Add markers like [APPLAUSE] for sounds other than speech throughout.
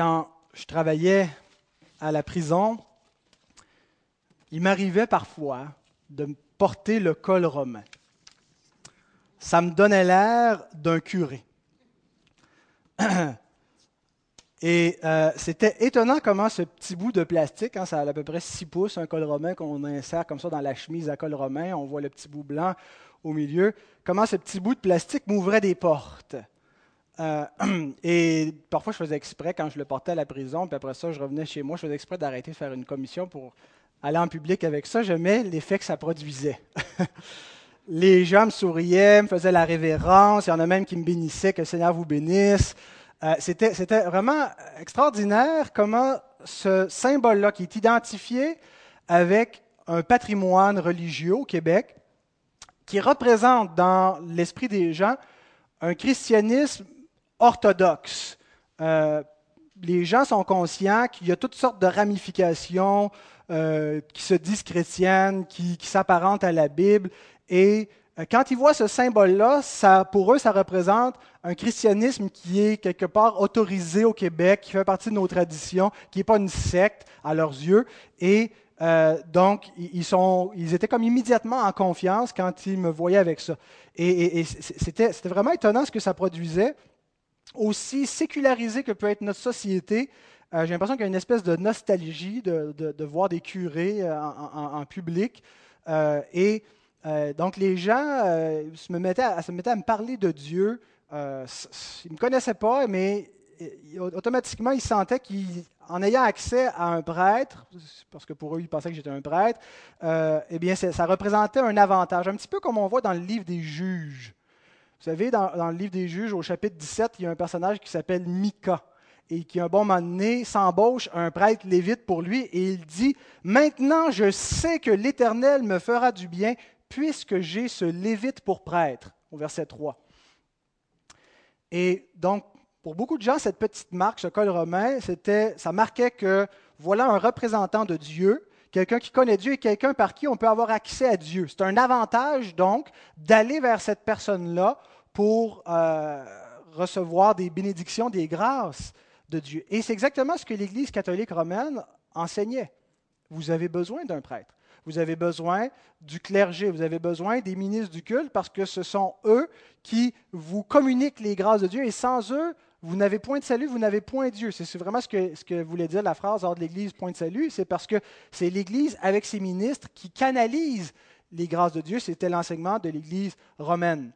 quand je travaillais à la prison, il m'arrivait parfois de porter le col romain. Ça me donnait l'air d'un curé. [CLEARS THROAT] Et euh, c'était étonnant comment ce petit bout de plastique, hein, ça a à peu près 6 pouces, un col romain qu'on insère comme ça dans la chemise à col romain, on voit le petit bout blanc au milieu, comment ce petit bout de plastique m'ouvrait des portes. Euh, [CLEARS THROAT] et parfois, je faisais exprès quand je le portais à la prison, puis après ça, je revenais chez moi, je faisais exprès d'arrêter de faire une commission pour aller en public avec ça. J'aimais l'effet que ça produisait. [LAUGHS] Les gens me souriaient, me faisaient la révérence, il y en a même qui me bénissaient, que le Seigneur vous bénisse. Euh, c'était, c'était vraiment extraordinaire comment ce symbole-là, qui est identifié avec un patrimoine religieux au Québec, qui représente dans l'esprit des gens un christianisme orthodoxe. Euh, les gens sont conscients qu'il y a toutes sortes de ramifications euh, qui se disent chrétiennes, qui, s'apparentent à la Bible. Et euh, quand ils voient ce symbole-là, ça, pour eux, ça représente un christianisme qui est quelque part autorisé au Québec, qui fait partie de nos traditions, qui n'est pas une secte à leurs yeux. Et donc, ils, sont, ils étaient comme immédiatement en confiance quand ils me voyaient avec ça. Et, et c'était vraiment étonnant ce que ça produisait aussi sécularisé que peut être notre société, euh, j'ai l'impression qu'il y a une espèce de nostalgie de, voir des curés euh, en, public. Euh, et donc les gens se, mettaient à, se mettaient à me parler de Dieu. ils ne me connaissaient pas, mais automatiquement, ils sentaient qu'en ayant accès à un prêtre, parce que pour eux, ils pensaient que j'étais un prêtre, eh bien, ça représentait un avantage, un petit peu comme on voit dans le livre des juges. Vous savez, dans, le livre des juges, au chapitre 17, il y a un personnage qui s'appelle Mika et qui, un bon moment donné, s'embauche un prêtre lévite pour lui et il dit Maintenant, je sais que l'Éternel me fera du bien puisque j'ai ce lévite pour prêtre, au verset 3. Et donc, pour beaucoup de gens, cette petite marque, ce col romain, ça marquait que voilà un représentant de Dieu quelqu'un qui connaît Dieu et quelqu'un par qui on peut avoir accès à Dieu. C'est un avantage, donc, d'aller vers cette personne-là pour euh, recevoir des bénédictions, des grâces de Dieu. Et c'est exactement ce que l'Église catholique romaine enseignait. Vous avez besoin d'un prêtre. Vous avez besoin du clergé, vous avez besoin des ministres du culte parce que ce sont eux qui vous communiquent les grâces de Dieu et sans eux, vous n'avez point de salut, vous n'avez point Dieu. C'est vraiment ce que, ce que voulait dire la phrase hors de l'Église, point de salut. C'est parce que c'est l'Église avec ses ministres qui canalise les grâces de Dieu. C'était l'enseignement de l'Église romaine.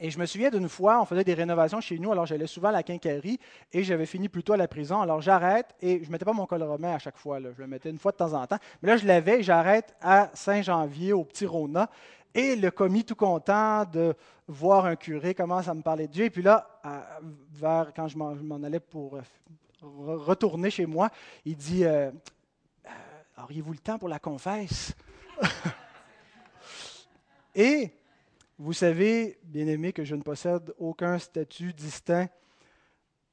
Et je me souviens d'une fois, on faisait des rénovations chez nous, alors j'allais souvent à la quincaillerie et j'avais fini plutôt à la prison. Alors j'arrête et je ne mettais pas mon col romain à chaque fois, je le mettais une fois de temps en temps. Mais là, je l'avais et j'arrête à Saint-Janvier, au Petit Rona. Et le commis, tout content de voir un curé, commence à me parler de Dieu. Et puis là, vers, quand je m'en allais pour euh, retourner chez moi, il dit euh, euh, Auriez-vous le temps pour la confesse? [LAUGHS] Et vous savez, bien aimé, que je ne possède aucun statut distinct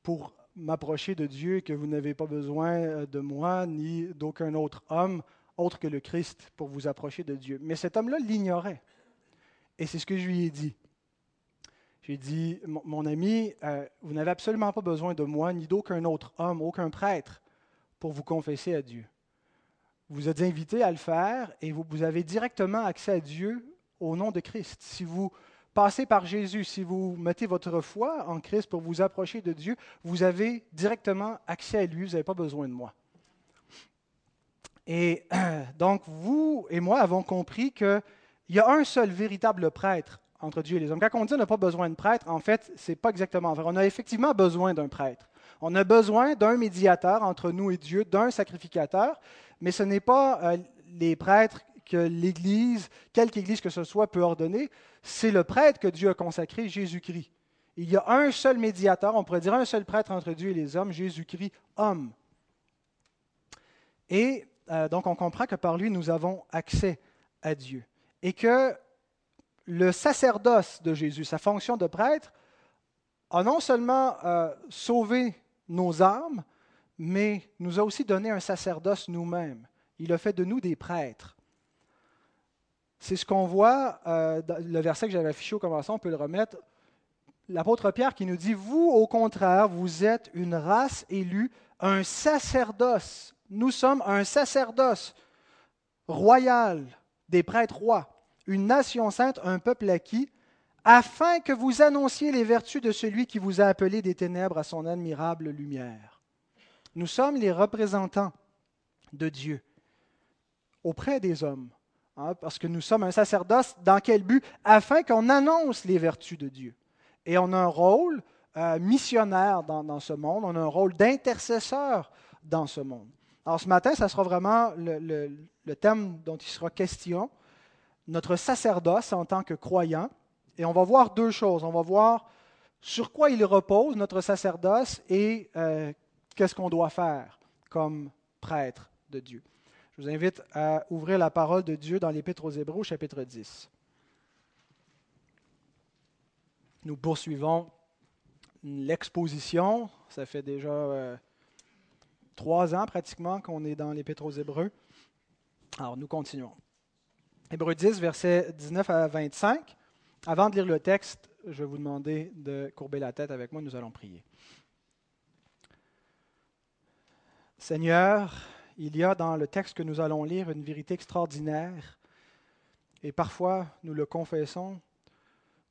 pour m'approcher de Dieu et que vous n'avez pas besoin de moi ni d'aucun autre homme autre que le Christ pour vous approcher de Dieu. Mais cet homme-là l'ignorait. Et c'est ce que je lui ai dit. J'ai dit, mon ami, euh, vous n'avez absolument pas besoin de moi ni d'aucun autre homme, aucun prêtre pour vous confesser à Dieu. Vous êtes invité à le faire et vous avez directement accès à Dieu au nom de Christ. Si vous passez par Jésus, si vous mettez votre foi en Christ pour vous approcher de Dieu, vous avez directement accès à lui, vous n'avez pas besoin de moi. Et [CLEARS THROAT] donc, vous et moi avons compris qu'il y a un seul véritable prêtre entre Dieu et les hommes. Quand on dit qu'on n'a pas besoin de prêtre, en fait, ce n'est pas exactement vrai. On a effectivement besoin d'un prêtre. On a besoin d'un médiateur entre nous et Dieu, d'un sacrificateur, mais ce n'est pas euh, les prêtres que l'Église, quelque Église que ce soit, peut ordonner. C'est le prêtre que Dieu a consacré, Jésus-Christ. Il y a un seul médiateur, on pourrait dire un seul prêtre entre Dieu et les hommes, Jésus-Christ, homme. Et euh, donc on comprend que par lui, nous avons accès à Dieu. Et que le sacerdoce de Jésus, sa fonction de prêtre, a non seulement euh, sauvé nos âmes, mais nous a aussi donné un sacerdoce nous-mêmes. Il a fait de nous des prêtres. C'est ce qu'on voit, euh, le verset que j'avais affiché au commencement, on peut le remettre. l'apôtre Pierre qui nous dit, vous au contraire, vous êtes une race élue, un sacerdoce. Nous sommes un sacerdoce royal, des prêtres rois, une nation sainte, un peuple acquis, afin que vous annonciez les vertus de celui qui vous a appelé des ténèbres à son admirable lumière. Nous sommes les représentants de Dieu auprès des hommes, hein, parce que nous sommes un sacerdoce. Dans quel but? Afin qu'on annonce les vertus de Dieu. Et on a un rôle euh, missionnaire dans, ce monde, on a un rôle d'intercesseur dans ce monde. Alors ce matin, ça sera vraiment le, thème dont il sera question, notre sacerdoce en tant que croyant. Et on va voir deux choses. On va voir sur quoi il repose, notre sacerdoce, et euh, qu'est-ce qu'on doit faire comme prêtre de Dieu. Je vous invite à ouvrir la parole de Dieu dans l'Épître aux Hébreux, chapitre 10. Nous poursuivons l'exposition. Ça fait déjà euh, trois ans pratiquement qu'on est dans l'Épître aux Hébreux. Alors, nous continuons. Hébreux 10, versets 19 à 25. Avant de lire le texte, je vais vous demander de courber la tête avec moi, nous allons prier. Seigneur, il y a dans le texte que nous allons lire une vérité extraordinaire, et parfois nous le confessons,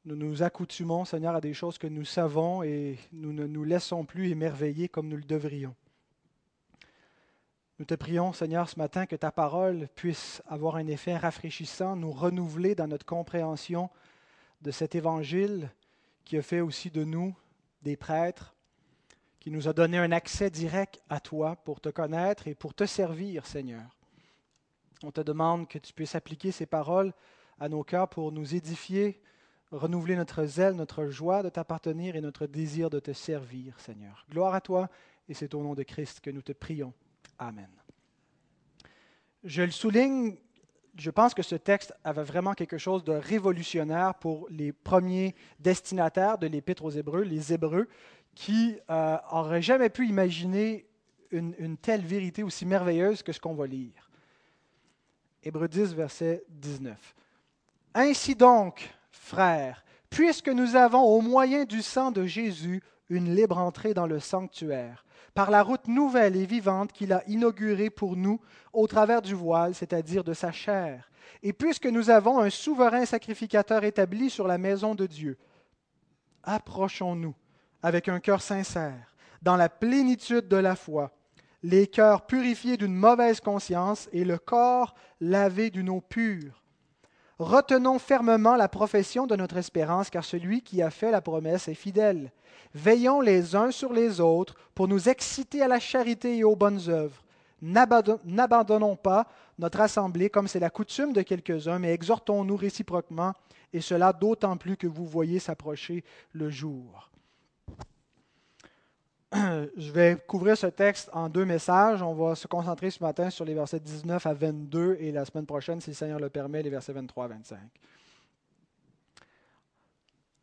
nous nous accoutumons, Seigneur, à des choses que nous savons et nous ne nous laissons plus émerveiller comme nous le devrions. Nous te prions, Seigneur, ce matin, que ta parole puisse avoir un effet rafraîchissant, nous renouveler dans notre compréhension de cet évangile qui a fait aussi de nous des prêtres, qui nous a donné un accès direct à toi pour te connaître et pour te servir, Seigneur. On te demande que tu puisses appliquer ces paroles à nos cœurs pour nous édifier, renouveler notre zèle, notre joie de t'appartenir et notre désir de te servir, Seigneur. Gloire à toi, et c'est au nom de Christ que nous te prions. Amen. Je le souligne, je pense que ce texte avait vraiment quelque chose de révolutionnaire pour les premiers destinataires de l'Épître aux Hébreux, les Hébreux, qui n'auraient euh, jamais pu imaginer une, une, telle vérité aussi merveilleuse que ce qu'on va lire. Hébreux 10, verset 19. Ainsi donc, frères, puisque nous avons au moyen du sang de Jésus une libre entrée dans le sanctuaire, par la route nouvelle et vivante qu'il a inaugurée pour nous au travers du voile, c'est-à-dire de sa chair. Et puisque nous avons un souverain sacrificateur établi sur la maison de Dieu, approchons-nous avec un cœur sincère, dans la plénitude de la foi, les cœurs purifiés d'une mauvaise conscience et le corps lavé d'une eau pure. Retenons fermement la profession de notre espérance, car celui qui a fait la promesse est fidèle. Veillons les uns sur les autres pour nous exciter à la charité et aux bonnes œuvres. N'abandonnons pas notre assemblée comme c'est la coutume de quelques-uns, mais exhortons-nous réciproquement, et cela d'autant plus que vous voyez s'approcher le jour. [CLEARS THROAT] Je vais couvrir ce texte en deux messages. On va se concentrer ce matin sur les versets 19 à 22 et la semaine prochaine, si le Seigneur le permet, les versets 23 à 25.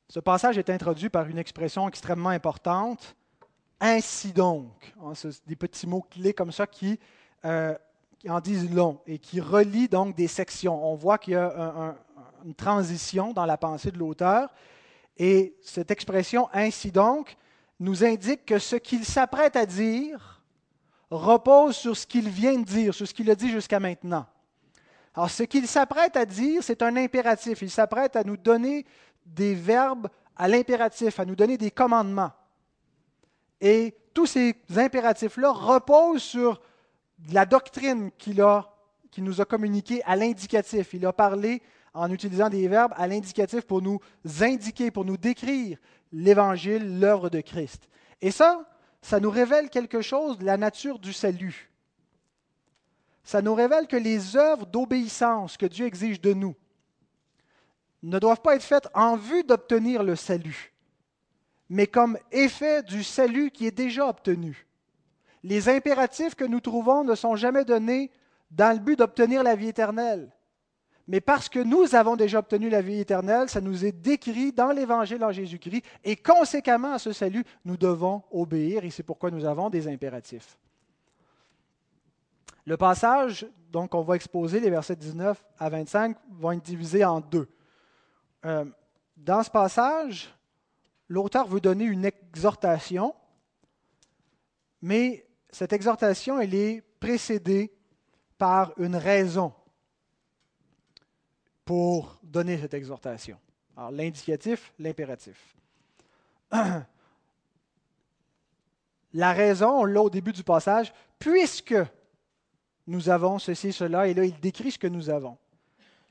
Ce passage est introduit par une expression extrêmement importante. Ainsi donc, hein, des petits mots clés comme ça euh, qui, en disent long et qui relient donc des sections. On voit qu'il y a une transition dans la pensée de l'auteur. Et cette expression ainsi donc nous indique que ce qu'il s'apprête à dire repose sur ce qu'il vient de dire, sur ce qu'il a dit jusqu'à maintenant. Alors, ce qu'il s'apprête à dire, c'est un impératif. Il s'apprête à nous donner des verbes à l'impératif, à nous donner des commandements. Et tous ces impératifs-là reposent sur la doctrine qu'il a, qu'il nous a communiquée à l'indicatif. Il a parlé en utilisant des verbes à l'indicatif pour nous indiquer, pour nous décrire l'Évangile, l'œuvre de Christ. Et ça, ça nous révèle quelque chose de la nature du salut. Ça nous révèle que les œuvres d'obéissance que Dieu exige de nous, ne doivent pas être faites en vue d'obtenir le salut, mais comme effet du salut qui est déjà obtenu. Les impératifs que nous trouvons ne sont jamais donnés dans le but d'obtenir la vie éternelle. Mais parce que nous avons déjà obtenu la vie éternelle, ça nous est décrit dans l'Évangile en Jésus-Christ, et conséquemment à ce salut, nous devons obéir, et c'est pourquoi nous avons des impératifs. Le passage, donc, on va exposer, les versets 19 à 25, vont être divisés en deux. Euh, dans ce passage, l'auteur veut donner une exhortation, mais cette exhortation, elle est précédée par une raison pour donner cette exhortation. Alors, l'indicatif, l'impératif. [CLEARS THROAT] La raison, on l'a au début du passage, puisque nous avons ceci, cela, et là, il décrit ce que nous avons.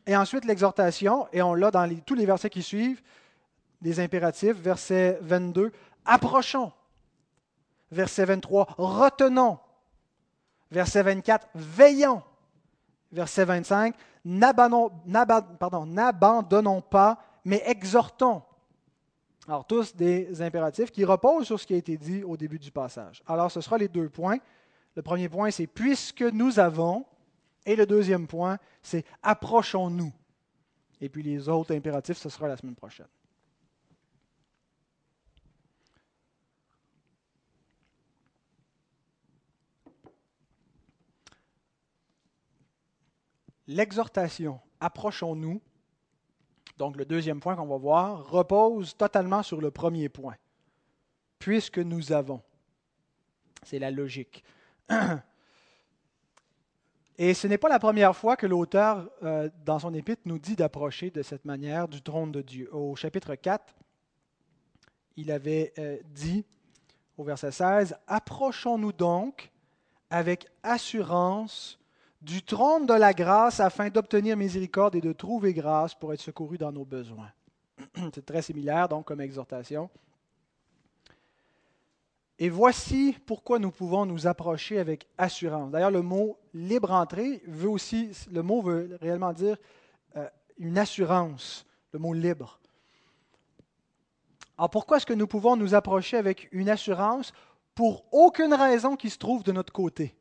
Et ensuite, l'exhortation, et on l'a dans tous les versets qui suivent, des impératifs, verset 22, approchons. Verset 23, retenons. Verset 24, veillons. Verset 25, n'abandonnons pas, mais exhortons. Alors, tous des impératifs qui reposent sur ce qui a été dit au début du passage. Alors, ce sera les deux points. Le premier point, c'est puisque nous avons, et le deuxième point, c'est approchons-nous. Et puis les autres impératifs, ce sera la semaine prochaine. L'exhortation, approchons-nous, donc le deuxième point qu'on va voir, repose totalement sur le premier point. Puisque nous avons. C'est la logique. [CLEARS THROAT] Et ce n'est pas la première fois que l'auteur, euh, dans son épître, nous dit d'approcher de cette manière du trône de Dieu. Au chapitre 4, il avait euh, dit, au verset 16, Approchons-nous donc avec assurance du trône de la grâce afin d'obtenir miséricorde et de trouver grâce pour être secouru dans nos besoins. [CLEARS THROAT] C'est très similaire donc comme exhortation. Et voici pourquoi nous pouvons nous approcher avec assurance. D'ailleurs, le mot libre entrée veut aussi, le mot veut réellement dire euh, une assurance, le mot libre. Alors pourquoi est-ce que nous pouvons nous approcher avec une assurance? Pour aucune raison qui se trouve de notre côté.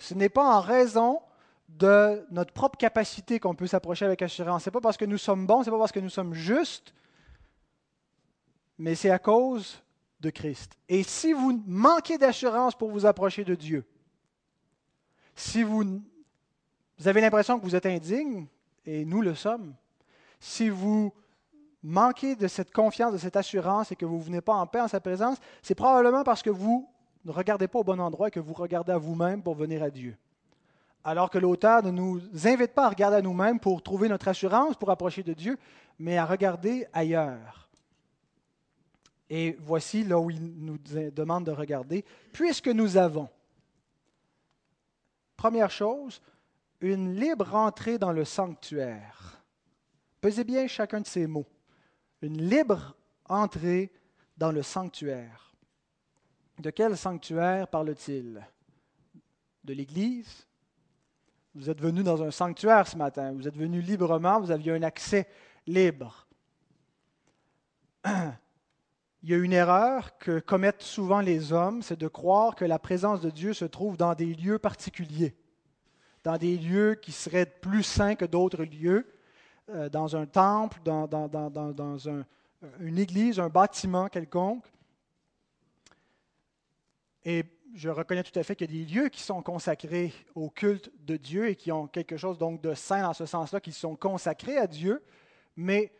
Ce n'est pas en raison de notre propre capacité qu'on peut s'approcher avec assurance. Ce n'est pas parce que nous sommes bons, ce n'est pas parce que nous sommes justes, mais c'est à cause de Christ. Et si vous manquez d'assurance pour vous approcher de Dieu, si vous, vous avez l'impression que vous êtes indigne, et nous le sommes, si vous manquez de cette confiance, de cette assurance et que vous ne venez pas en paix en sa présence, c'est probablement parce que vous ne regardez pas au bon endroit que vous regardez à vous-même pour venir à Dieu. Alors que l'auteur ne nous invite pas à regarder à nous-mêmes pour trouver notre assurance, pour approcher de Dieu, mais à regarder ailleurs. Et voici là où il nous demande de regarder. Puisque nous avons, première chose, une libre entrée dans le sanctuaire. Pesez bien chacun de ces mots. Une libre entrée dans le sanctuaire. De quel sanctuaire parle-t-il? De l'Église? Vous êtes venu dans un sanctuaire ce matin, vous êtes venu librement, vous aviez un accès libre. [CLEARS THROAT] Il y a une erreur que commettent souvent les hommes, c'est de croire que la présence de Dieu se trouve dans des lieux particuliers, dans des lieux qui seraient plus saints que d'autres lieux, euh, dans un temple, dans, une église, un bâtiment quelconque. Et je reconnais tout à fait qu'il y a des lieux qui sont consacrés au culte de Dieu et qui ont quelque chose donc de saint dans ce sens-là, qui sont consacrés à Dieu. Mais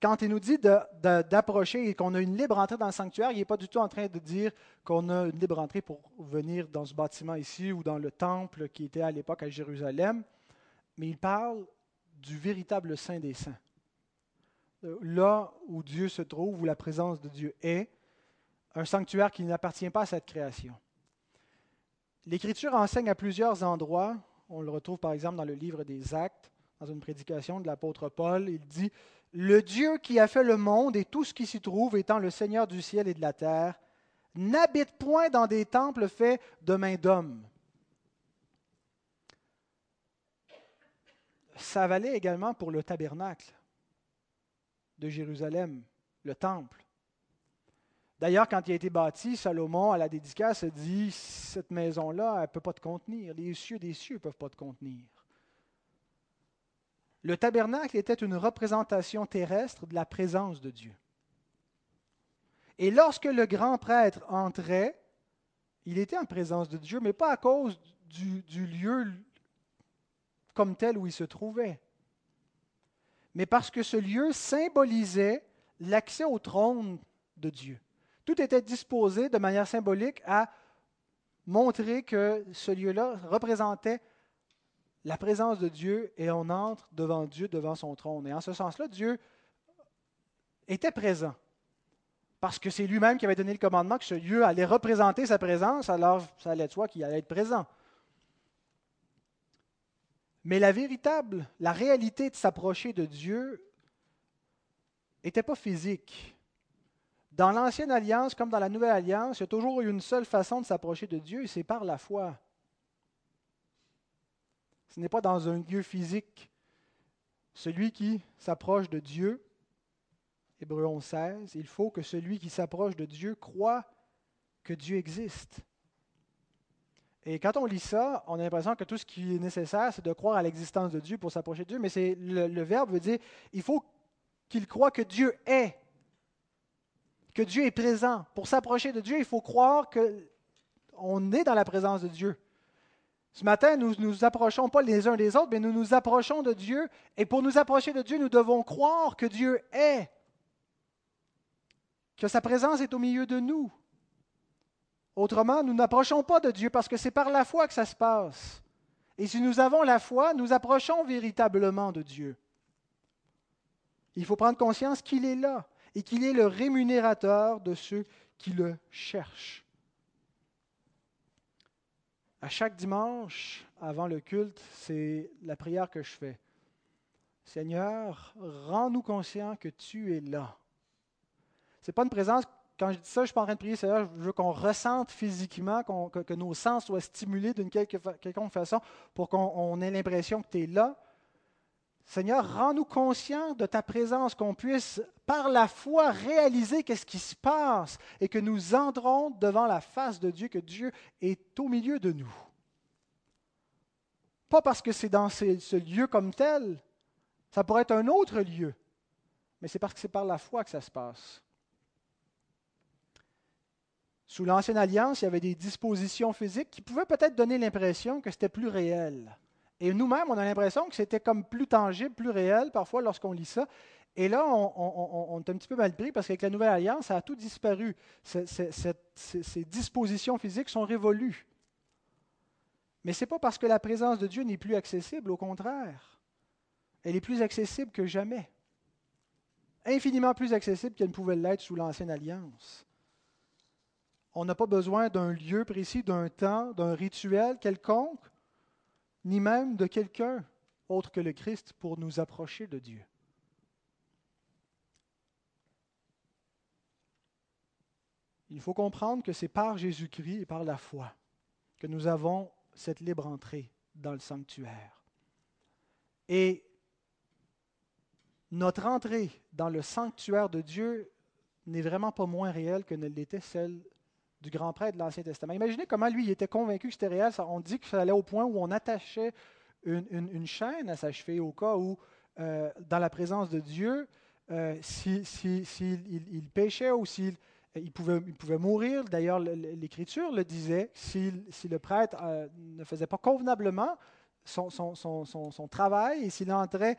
quand il nous dit d'approcher et qu'on a une libre entrée dans le sanctuaire, il n'est pas du tout en train de dire qu'on a une libre entrée pour venir dans ce bâtiment ici ou dans le temple qui était à l'époque à Jérusalem. Mais il parle du véritable Saint des Saints. Là où Dieu se trouve, où la présence de Dieu est, un sanctuaire qui n'appartient pas à cette création. L'Écriture enseigne à plusieurs endroits. On le retrouve par exemple dans le livre des Actes, dans une prédication de l'apôtre Paul. Il dit, Le Dieu qui a fait le monde et tout ce qui s'y trouve, étant le Seigneur du ciel et de la terre, n'habite point dans des temples faits de main d'homme. Ça valait également pour le tabernacle de Jérusalem, le temple. D'ailleurs, quand il a été bâti, Salomon, à la dédicace, a dit Cette maison-là, elle ne peut pas te contenir. Les cieux des cieux ne peuvent pas te contenir. Le tabernacle était une représentation terrestre de la présence de Dieu. Et lorsque le grand prêtre entrait, il était en présence de Dieu, mais pas à cause du, du lieu comme tel où il se trouvait, mais parce que ce lieu symbolisait l'accès au trône de Dieu. Tout était disposé de manière symbolique à montrer que ce lieu-là représentait la présence de Dieu et on entre devant Dieu, devant son trône. Et en ce sens-là, Dieu était présent. Parce que c'est lui-même qui avait donné le commandement que ce lieu allait représenter sa présence, alors ça allait de soi qu'il allait être présent. Mais la véritable, la réalité de s'approcher de Dieu n'était pas physique. Dans l'Ancienne Alliance, comme dans la Nouvelle Alliance, il y a toujours une seule façon de s'approcher de Dieu, et c'est par la foi. Ce n'est pas dans un lieu physique. Celui qui s'approche de Dieu, Hébreu 11, 16, il faut que celui qui s'approche de Dieu croit que Dieu existe. Et quand on lit ça, on a l'impression que tout ce qui est nécessaire, c'est de croire à l'existence de Dieu pour s'approcher de Dieu, mais c'est le, verbe veut dire il faut qu'il croit que Dieu est, que Dieu est présent. Pour s'approcher de Dieu, il faut croire qu'on est dans la présence de Dieu. Ce matin, nous ne nous approchons pas les uns des autres, mais nous nous approchons de Dieu. Et pour nous approcher de Dieu, nous devons croire que Dieu est, que sa présence est au milieu de nous. Autrement, nous n'approchons pas de Dieu parce que c'est par la foi que ça se passe. Et si nous avons la foi, nous approchons véritablement de Dieu. Il faut prendre conscience qu'il est là et qu'il est le rémunérateur de ceux qui le cherchent. À chaque dimanche, avant le culte, c'est la prière que je fais. Seigneur, rends-nous conscients que tu es là. Ce n'est pas une présence, quand je dis ça, je suis pas en train de prier, Seigneur, je veux qu'on ressente physiquement, que, nos sens soient stimulés d'une quelconque façon pour qu'on ait l'impression que tu es là. Seigneur, rends-nous conscients de ta présence, qu'on puisse par la foi réaliser qu'est-ce qui se passe et que nous entrons devant la face de Dieu, que Dieu est au milieu de nous. Pas parce que c'est dans ce, lieu comme tel, ça pourrait être un autre lieu, mais c'est parce que c'est par la foi que ça se passe. Sous l'Ancienne Alliance, il y avait des dispositions physiques qui pouvaient peut-être donner l'impression que c'était plus réel. Et nous-mêmes, on a l'impression que c'était comme plus tangible, plus réel parfois lorsqu'on lit ça. Et là, on, est un petit peu mal pris parce qu'avec la Nouvelle Alliance, ça a tout disparu. ces dispositions physiques sont révolues. Mais ce n'est pas parce que la présence de Dieu n'est plus accessible, au contraire. Elle est plus accessible que jamais. Infiniment plus accessible qu'elle ne pouvait l'être sous l'Ancienne Alliance. On n'a pas besoin d'un lieu précis, d'un temps, d'un rituel quelconque ni même de quelqu'un autre que le Christ pour nous approcher de Dieu. Il faut comprendre que c'est par Jésus-Christ et par la foi que nous avons cette libre entrée dans le sanctuaire. Et notre entrée dans le sanctuaire de Dieu n'est vraiment pas moins réelle que ne l'était celle du grand prêtre de l'Ancien Testament. Imaginez comment lui il était convaincu que c'était réel. On dit que ça allait au point où on attachait une, chaîne à sa cheville au cas où, euh, dans la présence de Dieu, s'il euh, si, il, péchait ou s'il il pouvait, il pouvait mourir. D'ailleurs, l'Écriture le disait, si, le prêtre euh, ne faisait pas convenablement son, travail et s'il entrait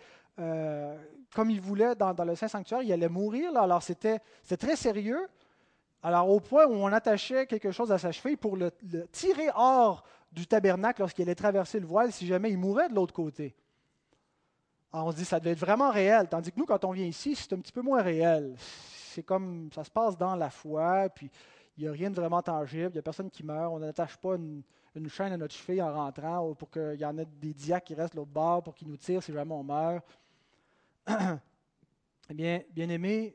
comme il voulait dans, dans, le Saint-Sanctuaire, il allait mourir. Alors, c'était très sérieux. Alors, au point où on attachait quelque chose à sa cheville pour le, tirer hors du tabernacle lorsqu'il allait traverser le voile, si jamais il mourait de l'autre côté. Alors, on se dit, ça devait être vraiment réel. Tandis que nous, quand on vient ici, c'est un petit peu moins réel. C'est comme, ça se passe dans la foi, puis il n'y a rien de vraiment tangible, il n'y a personne qui meurt, on n'attache pas une, chaîne à notre cheville en rentrant pour qu'il y en ait des diacres qui restent l'autre bord pour qu'ils nous tirent si jamais on meurt. [CLEARS THROAT] eh bien, bien aimé,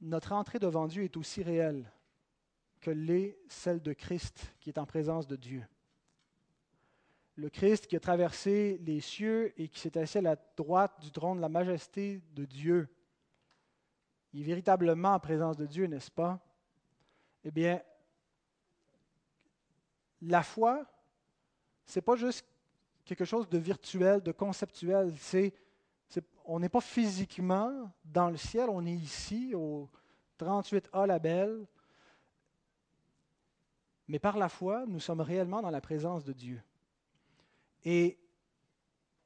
notre entrée devant Dieu est aussi réelle que l'est celle de Christ qui est en présence de Dieu. Le Christ qui a traversé les cieux et qui s'est assis à la droite du trône de la majesté de Dieu. Il est véritablement en présence de Dieu, n'est-ce pas? Eh bien, la foi, ce n'est pas juste quelque chose de virtuel, de conceptuel, c'est on n'est pas physiquement dans le ciel, on est ici au 38A Label. Mais par la foi, nous sommes réellement dans la présence de Dieu. Et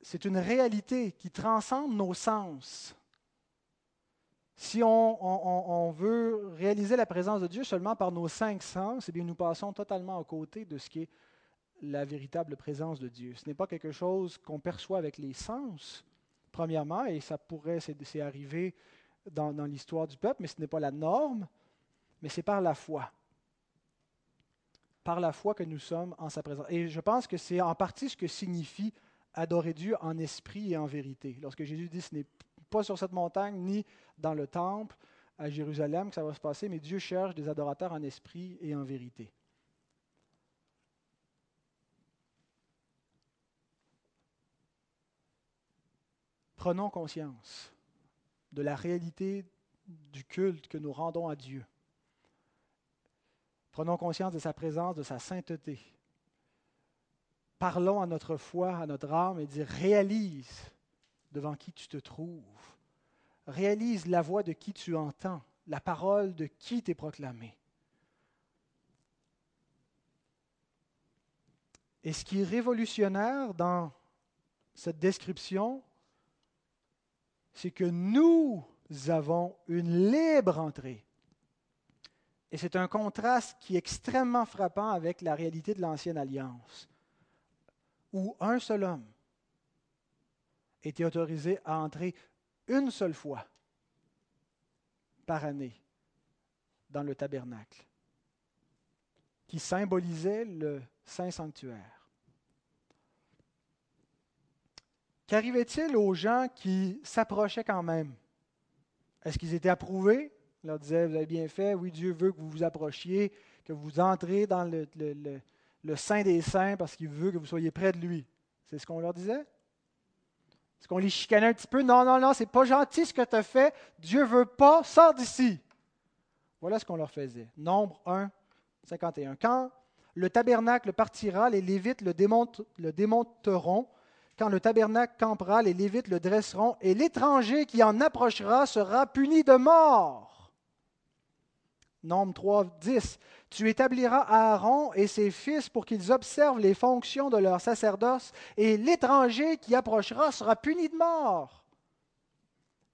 c'est une réalité qui transcende nos sens. Si on, veut réaliser la présence de Dieu seulement par nos cinq sens, eh bien, nous passons totalement à côté de ce qui est la véritable présence de Dieu. Ce n'est pas quelque chose qu'on perçoit avec les sens, premièrement, et ça pourrait, c'est arrivé dans, l'histoire du peuple, mais ce n'est pas la norme, mais c'est par la foi. Par la foi que nous sommes en sa présence. Et je pense que c'est en partie ce que signifie adorer Dieu en esprit et en vérité. Lorsque Jésus dit ce n'est pas sur cette montagne ni dans le temple à Jérusalem que ça va se passer, mais Dieu cherche des adorateurs en esprit et en vérité. Prenons conscience de la réalité du culte que nous rendons à Dieu. Prenons conscience de sa présence, de sa sainteté. Parlons à notre foi, à notre âme et dire réalise devant qui tu te trouves. Réalise la voix de qui tu entends, la parole de qui t'est proclamée. Et ce qui est révolutionnaire dans cette description, c'est que nous avons une libre entrée. Et c'est un contraste qui est extrêmement frappant avec la réalité de l'Ancienne Alliance, où un seul homme était autorisé à entrer une seule fois par année dans le tabernacle, qui symbolisait le Saint Sanctuaire. Qu'arrivait-il aux gens qui s'approchaient quand même? Est-ce qu'ils étaient approuvés? On leur disait, vous avez bien fait, oui, Dieu veut que vous vous approchiez, que vous entrez dans le, Saint des Saints parce qu'il veut que vous soyez près de lui. C'est ce qu'on leur disait? Est-ce qu'on les chicanait un petit peu? Non, non, non, c'est pas gentil ce que tu as fait. Dieu veut pas, sors d'ici. Voilà ce qu'on leur faisait. Nombre 1, 51. Quand le tabernacle partira, les Lévites le démonteront. Quand le tabernacle campera, les Lévites le dresseront, et l'étranger qui en approchera sera puni de mort. Nombre 3, 10. Tu établiras Aaron et ses fils pour qu'ils observent les fonctions de leur sacerdoce, et l'étranger qui approchera sera puni de mort.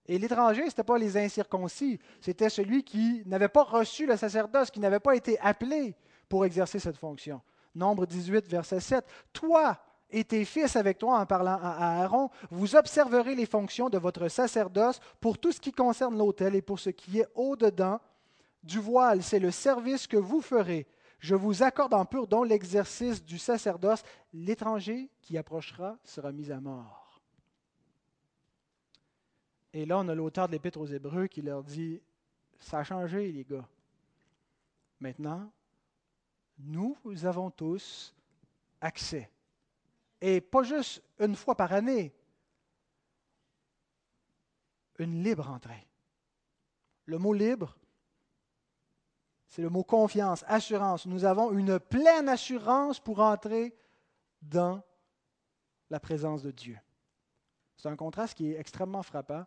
Et l'étranger, ce n'était pas les incirconcis, c'était celui qui n'avait pas reçu le sacerdoce, qui n'avait pas été appelé pour exercer cette fonction. Nombre 18, verset 7. Toi et tes fils avec toi, en parlant à Aaron, vous observerez les fonctions de votre sacerdoce pour tout ce qui concerne l'autel et pour ce qui est au-dedans du voile, c'est le service que vous ferez. Je vous accorde en pur don l'exercice du sacerdoce. L'étranger qui approchera sera mis à mort. Et là, on a l'auteur de l'Épître aux Hébreux qui leur dit, ça a changé, les gars. Maintenant, nous avons tous accès. Et pas juste une fois par année, une libre entrée. Le mot libre, c'est le mot confiance, assurance. Nous avons une pleine assurance pour entrer dans la présence de Dieu. C'est un contraste qui est extrêmement frappant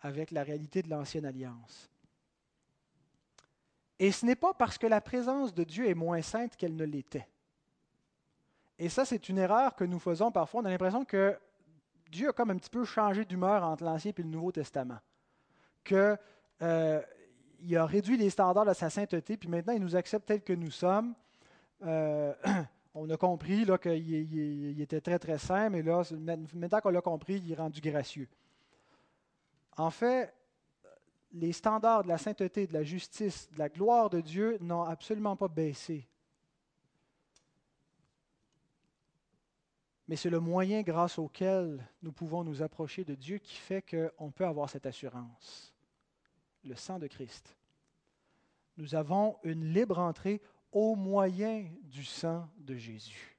avec la réalité de l'Ancienne Alliance. Et ce n'est pas parce que la présence de Dieu est moins sainte qu'elle ne l'était. Et ça, c'est une erreur que nous faisons parfois. On a l'impression que Dieu a comme un petit peu changé d'humeur entre l'Ancien et le Nouveau Testament. Que euh, il a réduit les standards de sa sainteté, puis maintenant il nous accepte tel que nous sommes. Euh, [CLEARS THROAT] on a compris qu'il était très très saint, mais là, maintenant qu'on l'a compris, il est rendu gracieux. En fait, les standards de la sainteté, de la justice, de la gloire de Dieu n'ont absolument pas baissé. Mais c'est le moyen grâce auquel nous pouvons nous approcher de Dieu qui fait qu'on peut avoir cette assurance le sang de Christ. Nous avons une libre entrée au moyen du sang de Jésus.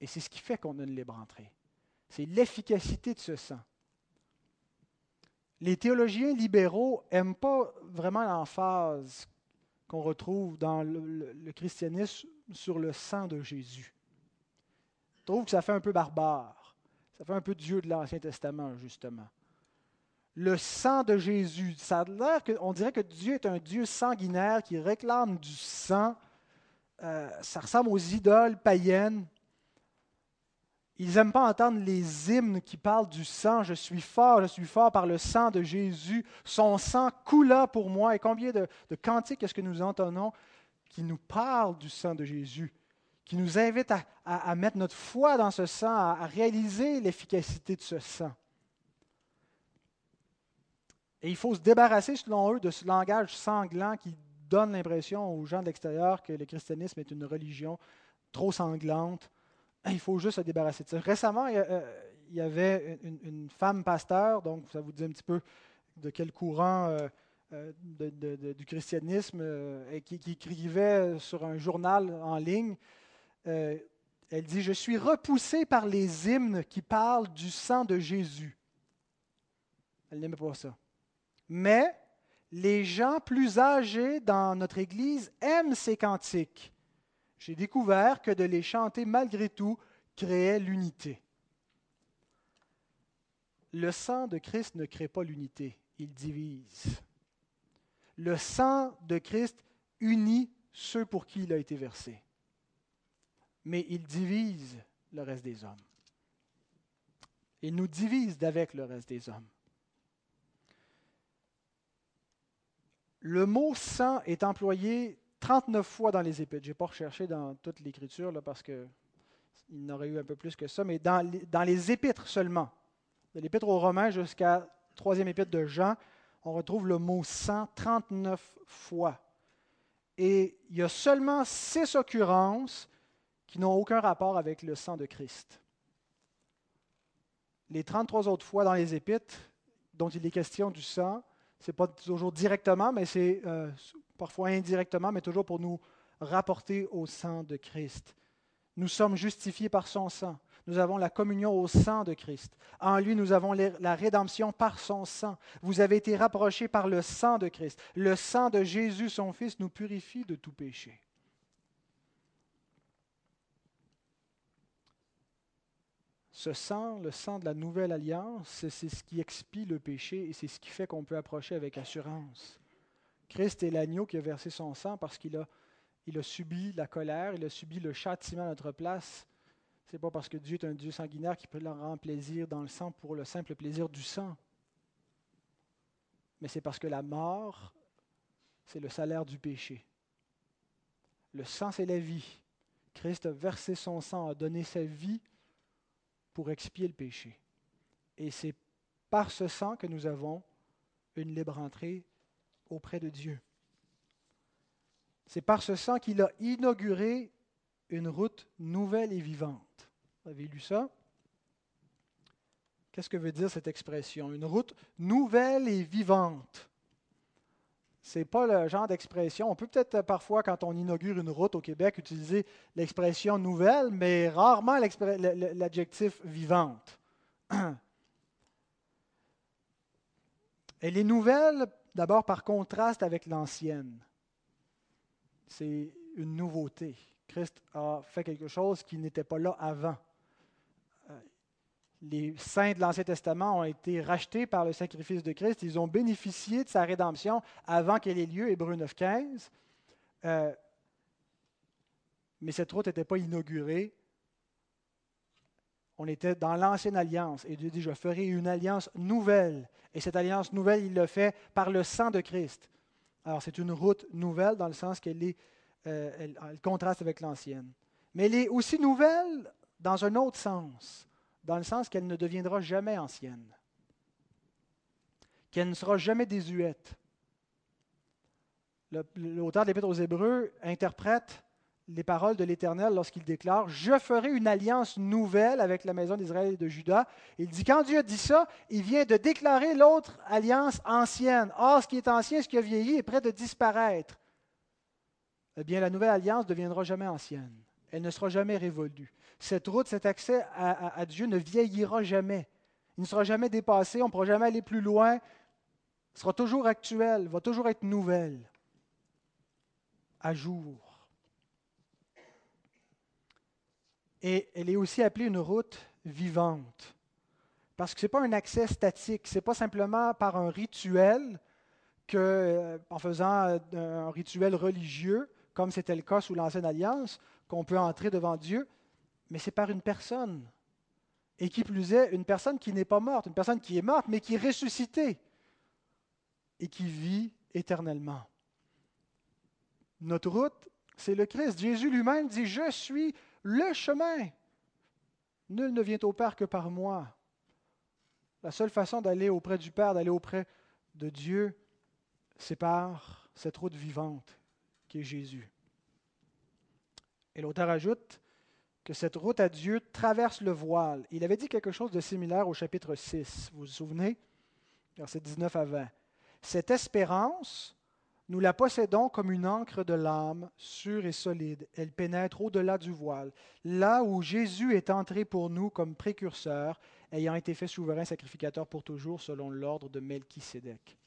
Et c'est ce qui fait qu'on a une libre entrée. C'est l'efficacité de ce sang. Les théologiens libéraux n'aiment pas vraiment l'emphase qu'on retrouve dans le, christianisme sur le sang de Jésus. Ils trouvent que ça fait un peu barbare. Ça fait un peu Dieu de l'Ancien Testament, justement le sang de Jésus. Ça a l'air dirait que Dieu est un Dieu sanguinaire qui réclame du sang. Euh, ça ressemble aux idoles païennes. Ils n'aiment pas entendre les hymnes qui parlent du sang. Je suis fort, je suis fort par le sang de Jésus. Son sang coula pour moi. Et combien de, cantiques est-ce que nous entendons qui nous parlent du sang de Jésus, qui nous invitent à, mettre notre foi dans ce sang, à réaliser l'efficacité de ce sang. Et il faut se débarrasser, selon eux, de ce langage sanglant qui donne l'impression aux gens de l'extérieur que le christianisme est une religion trop sanglante. Il faut juste se débarrasser de ça. Récemment, il y euh, avait une, femme pasteur, donc ça vous dit un petit peu de quel courant euh, euh, du christianisme, qui, écrivait sur un journal en ligne. Elle dit, je suis repoussée par les hymnes qui parlent du sang de Jésus. Elle n'aimait pas ça. Mais les gens plus âgés dans notre Église aiment ces cantiques. J'ai découvert que de les chanter malgré tout créait l'unité. Le sang de Christ ne crée pas l'unité, il divise. Le sang de Christ unit ceux pour qui il a été versé, mais il divise le reste des hommes. Il nous divise d'avec le reste des hommes. Le mot sang est employé 39 fois dans les épîtres. Je n'ai pas recherché dans toute l'écriture parce qu'il n'aurait eu un peu plus que ça, mais dans les, dans les épîtres seulement, de l'épître aux Romains jusqu'à la troisième épître de Jean, on retrouve le mot sang 39 fois. Et il y a seulement six occurrences qui n'ont aucun rapport avec le sang de Christ. Les 33 autres fois dans les épîtres dont il est question du sang, ce n'est pas toujours directement, mais c'est euh, parfois indirectement, mais toujours pour nous rapporter au sang de Christ. Nous sommes justifiés par son sang. Nous avons la communion au sang de Christ. En lui, nous avons la rédemption par son sang. Vous avez été rapprochés par le sang de Christ. Le sang de Jésus, son Fils, nous purifie de tout péché. Ce sang, le sang de la nouvelle alliance, c'est ce qui expie le péché et c'est ce qui fait qu'on peut approcher avec assurance. Christ est l'agneau qui a versé son sang parce qu'il a, subi la colère, il a subi le châtiment à notre place. Ce n'est pas parce que Dieu est un Dieu sanguinaire qui peut leur rendre plaisir dans le sang pour le simple plaisir du sang. Mais c'est parce que la mort, c'est le salaire du péché. Le sang, c'est la vie. Christ a versé son sang, a donné sa vie pour expier le péché. Et c'est par ce sang que nous avons une libre entrée auprès de Dieu. C'est par ce sang qu'il a inauguré une route nouvelle et vivante. Vous avez lu ça? Qu'est-ce que veut dire cette expression? Une route nouvelle et vivante. N'est pas le genre d'expression. On peut peut-être euh, parfois, quand on inaugure une route au Québec, utiliser l'expression nouvelle, mais rarement l'adjectif vivante. [CLEARS THROAT] Elle est nouvelle d'abord par contraste avec l'ancienne. C'est une nouveauté. Christ a fait quelque chose qui n'était pas là avant les saints de l'Ancien Testament ont été rachetés par le sacrifice de Christ. Ils ont bénéficié de sa rédemption avant qu'elle ait lieu, Hébreu 9.15. Euh, mais cette route n'était pas inaugurée. On était dans l'ancienne alliance. Et Dieu dit, je ferai une alliance nouvelle. Et cette alliance nouvelle, il le fait par le sang de Christ. Alors c'est une route nouvelle dans le sens qu'elle euh, contraste avec l'ancienne. Mais elle est aussi nouvelle dans un autre sens dans le sens qu'elle ne deviendra jamais ancienne, qu'elle ne sera jamais désuète. L'auteur de l'Épître aux Hébreux interprète les paroles de l'Éternel lorsqu'il déclare Je ferai une alliance nouvelle avec la maison d'Israël et de Juda. Il dit Quand Dieu dit ça, il vient de déclarer l'autre alliance ancienne. Or, ce qui est ancien, ce qui a vieilli, est prêt de disparaître. Eh bien, la nouvelle alliance ne deviendra jamais ancienne. Elle ne sera jamais révolue cette route, cet accès à, Dieu ne vieillira jamais. Il ne sera jamais dépassé, on ne pourra jamais aller plus loin. Il sera toujours actuel, va toujours être nouvelle, à jour. Et elle est aussi appelée une route vivante. Parce que ce n'est pas un accès statique, ce n'est pas simplement par un rituel que, euh, en faisant un rituel religieux, comme c'était le cas sous l'Ancienne Alliance, qu'on peut entrer devant Dieu mais c'est par une personne. Et qui plus est, une personne qui n'est pas morte, une personne qui est morte, mais qui est ressuscitée et qui vit éternellement. Notre route, c'est le Christ. Jésus lui-même dit, je suis le chemin. Nul ne vient au Père que par moi. La seule façon d'aller auprès du Père, d'aller auprès de Dieu, c'est par cette route vivante qui est Jésus. Et l'auteur ajoute que cette route à Dieu traverse le voile. Il avait dit quelque chose de similaire au chapitre 6, vous vous souvenez, verset 19 à 20. Cette espérance, nous la possédons comme une encre de l'âme, sûre et solide. Elle pénètre au-delà du voile, là où Jésus est entré pour nous comme précurseur, ayant été fait souverain sacrificateur pour toujours selon l'ordre de Melchisédek.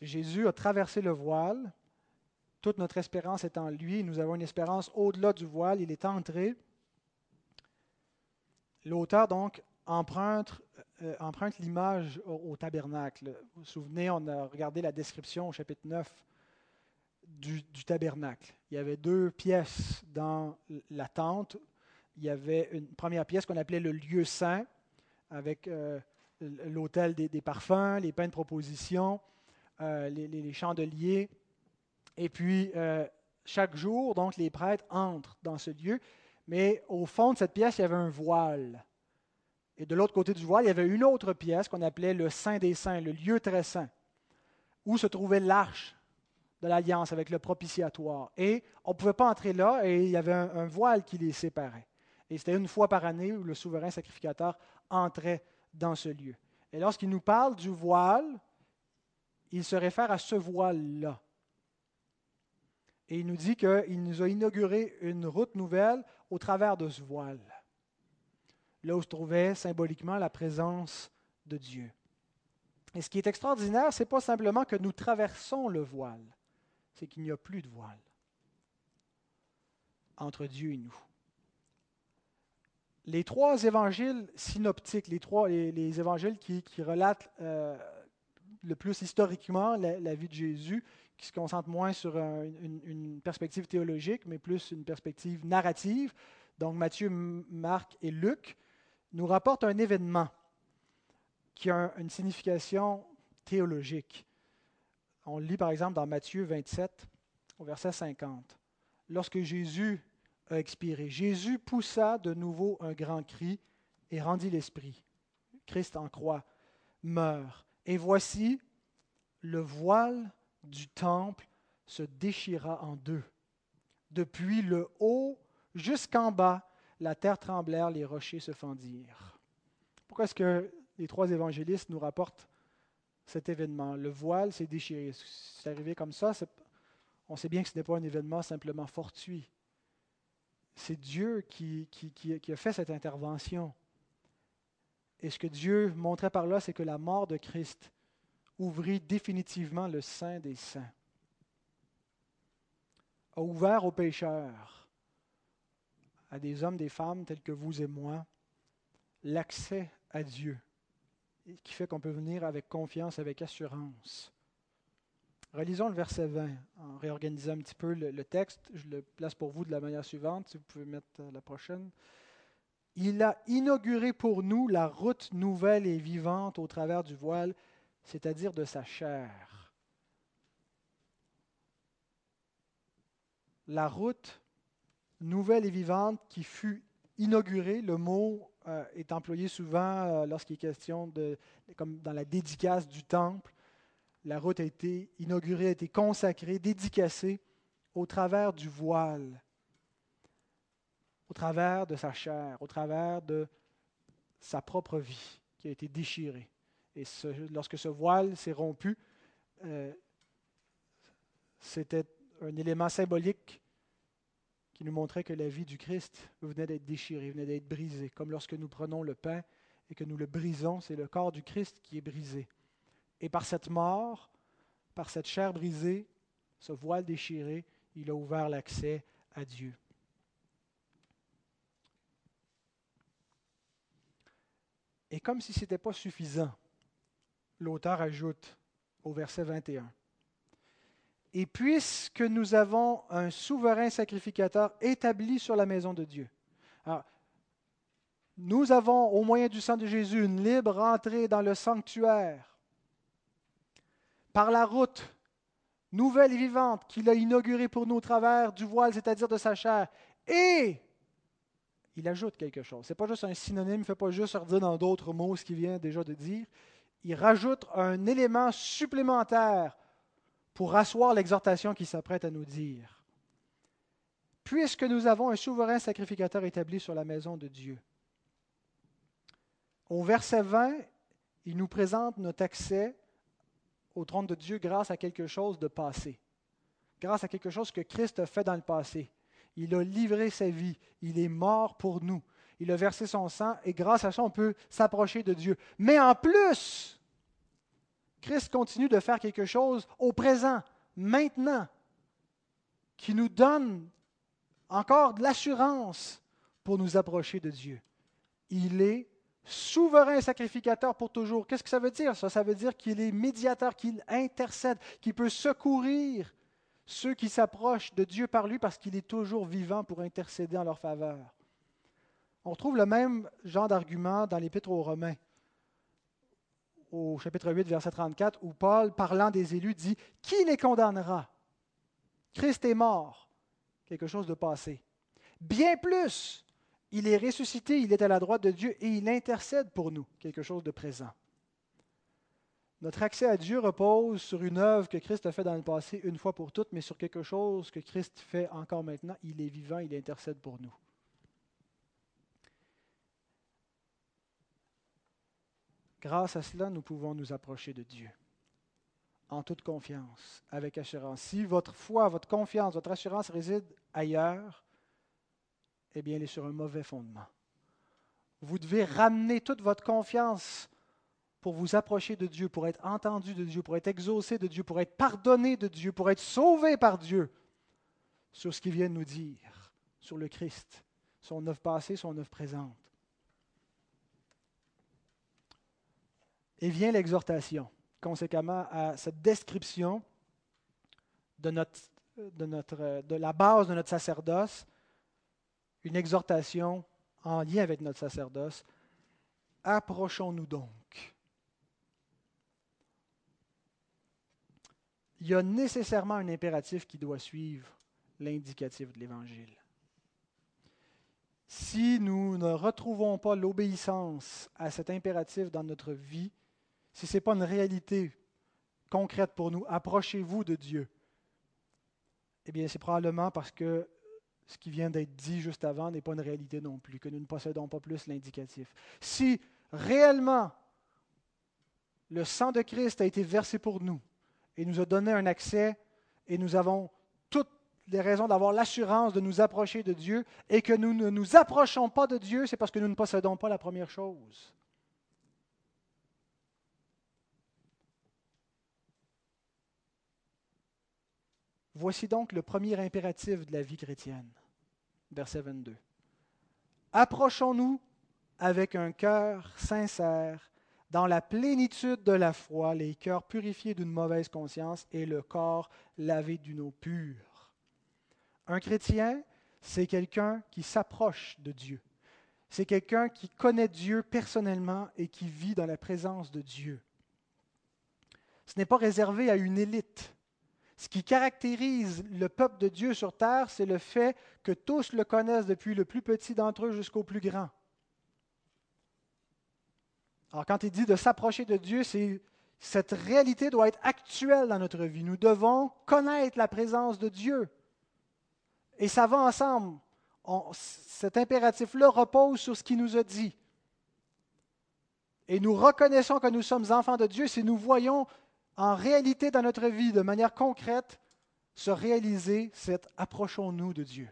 Jésus a traversé le voile, toute notre espérance est en lui, nous avons une espérance au-delà du voile, il est entré. L'auteur donc emprunte, euh, l'image au, tabernacle. Vous vous souvenez, on a regardé la description au chapitre 9 du, tabernacle. Il y avait deux pièces dans la tente. Il y avait une première pièce qu'on appelait le lieu saint, avec euh, l'autel des, parfums, les pains de proposition, euh, les, chandeliers. Et puis, chaque jour, donc, les prêtres entrent dans ce lieu. Mais au fond de cette pièce, il y avait un voile et de l'autre côté du voile, il y avait une autre pièce qu'on appelait le Saint des Saints, le lieu très saint, où se trouvait l'arche de l'alliance avec le propitiatoire. Et on ne pouvait pas entrer là et il y avait un, voile qui les séparait. Et c'était une fois par année où le souverain sacrificateur entrait dans ce lieu. Et lorsqu'il nous parle du voile, il se réfère à ce voile-là. Et il nous dit qu'il nous a inauguré une route nouvelle au travers de ce voile là où se trouvait symboliquement la présence de Dieu. Et ce qui est extraordinaire, ce n'est pas simplement que nous traversons le voile, c'est qu'il n'y a plus de voile entre Dieu et nous. Les trois évangiles synoptiques, les trois les, évangiles qui, relatent euh, le plus historiquement la, vie de Jésus, qui se concentrent moins sur une, perspective théologique, mais plus une perspective narrative, donc Matthieu, Marc et Luc, nous rapporte un événement qui a une signification théologique. On lit par exemple dans Matthieu 27, au verset 50. Lorsque Jésus a expiré, Jésus poussa de nouveau un grand cri et rendit l'esprit. Christ en croix meurt. Et voici, le voile du temple se déchira en deux, depuis le haut jusqu'en bas, la terre tremblèrent, les rochers se fendirent. Pourquoi est-ce que les trois évangélistes nous rapportent cet événement? Le voile s'est déchiré. C'est arrivé comme ça. On sait bien que ce n'est pas un événement simplement fortuit. C'est Dieu qui, qui, a fait cette intervention. Et ce que Dieu montrait par là, c'est que la mort de Christ ouvrit définitivement le sein des saints, a ouvert aux pécheurs à des hommes, des femmes tels que vous et moi, l'accès à Dieu, qui fait qu'on peut venir avec confiance, avec assurance. Relisons le verset 20 en réorganisant un petit peu le, texte. Je le place pour vous de la manière suivante, si vous pouvez mettre euh, la prochaine. Il a inauguré pour nous la route nouvelle et vivante au travers du voile, c'est-à-dire de sa chair. La route nouvelle et vivante qui fut inaugurée. Le mot euh, est employé souvent euh, lorsqu'il est question de, comme dans la dédicace du temple. La route a été inaugurée, a été consacrée, dédicacée au travers du voile, au travers de sa chair, au travers de sa propre vie qui a été déchirée. Et lorsque ce voile s'est rompu, euh, c'était un élément symbolique qui nous montrait que la vie du Christ venait d'être déchirée, venait d'être brisée. Comme lorsque nous prenons le pain et que nous le brisons, c'est le corps du Christ qui est brisé. Et par cette mort, par cette chair brisée, ce voile déchiré, il a ouvert l'accès à Dieu. Et comme si ce n'était pas suffisant, l'auteur ajoute au verset 21, et puisque nous avons un souverain sacrificateur établi sur la maison de Dieu. Nous avons, au moyen du sang de Jésus, une libre entrée dans le sanctuaire. Par la route nouvelle et vivante qu'il a inaugurée pour nous au travers du voile, c'est-à-dire de sa chair. Et il ajoute quelque chose. Ce n'est pas juste un synonyme, il ne fait pas juste redire dans d'autres mots ce qu'il vient déjà de dire. Il rajoute un élément supplémentaire pour asseoir l'exhortation qu'il s'apprête à nous dire. Puisque nous avons un souverain sacrificateur établi sur la maison de Dieu. Au verset 20, il nous présente notre accès au trône de Dieu grâce à quelque chose de passé, grâce à quelque chose que Christ a fait dans le passé. Il a livré sa vie, il est mort pour nous, il a versé son sang et grâce à ça, on peut s'approcher de Dieu. Mais en plus, Christ continue de faire quelque chose au présent, maintenant, qui nous donne encore de l'assurance pour nous approcher de Dieu. Il est souverain sacrificateur pour toujours. Qu'est-ce que ça veut dire? Ça, ça veut dire qu'il est médiateur, qu'il intercède, qu'il peut secourir ceux qui s'approchent de Dieu par lui parce qu'il est toujours vivant pour intercéder en leur faveur. On retrouve le même genre d'argument dans l'Épître aux Romains, au chapitre 8, verset 34, où Paul, parlant des élus, dit Qui les condamnera? Christ est mort, quelque chose de passé. Bien plus, il est ressuscité, il est à la droite de Dieu et il intercède pour nous, quelque chose de présent. Notre accès à Dieu repose sur une œuvre que Christ a faite dans le passé une fois pour toutes, mais sur quelque chose que Christ fait encore maintenant. Il est vivant, il intercède pour nous. Grâce à cela, nous pouvons nous approcher de Dieu en toute confiance, avec assurance. Si votre foi, votre confiance, votre assurance réside ailleurs, eh bien, elle est sur un mauvais fondement. Vous devez ramener toute votre confiance pour vous approcher de Dieu, pour être entendu de Dieu, pour être exaucé de Dieu, pour être pardonné de Dieu, pour être sauvé par Dieu sur ce qu'il vient de nous dire, sur le Christ, son œuvre passée, son œuvre présente. Et vient l'exhortation, conséquemment à cette description de, notre, de, notre, de la base de notre sacerdoce, une exhortation en lien avec notre sacerdoce. Approchons-nous donc. Il y a nécessairement un impératif qui doit suivre l'indicatif de l'Évangile. Si nous ne retrouvons pas l'obéissance à cet impératif dans notre vie, si ce n'est pas une réalité concrète pour nous, approchez-vous de Dieu. Eh bien, c'est probablement parce que ce qui vient d'être dit juste avant n'est pas une réalité non plus, que nous ne possédons pas plus l'indicatif. Si réellement le sang de Christ a été versé pour nous et nous a donné un accès et nous avons toutes les raisons d'avoir l'assurance de nous approcher de Dieu et que nous ne nous approchons pas de Dieu, c'est parce que nous ne possédons pas la première chose. Voici donc le premier impératif de la vie chrétienne verset 22. Approchons-nous avec un cœur sincère, dans la plénitude de la foi, les cœurs purifiés d'une mauvaise conscience et le corps lavé d'une eau pure. Un chrétien, c'est quelqu'un qui s'approche de Dieu. C'est quelqu'un qui connaît Dieu personnellement et qui vit dans la présence de Dieu. Ce n'est pas réservé à une élite. Ce qui caractérise le peuple de Dieu sur terre, c'est le fait que tous le connaissent depuis le plus petit d'entre eux jusqu'au plus grand. Alors quand il dit de s'approcher de Dieu, c'est cette réalité doit être actuelle dans notre vie. Nous devons connaître la présence de Dieu. Et ça va ensemble. cet impératif-là repose sur ce qu'il nous a dit. Et nous reconnaissons que nous sommes enfants de Dieu si nous voyons en réalité dans notre vie, de manière concrète, se réaliser cette approchons-nous de Dieu.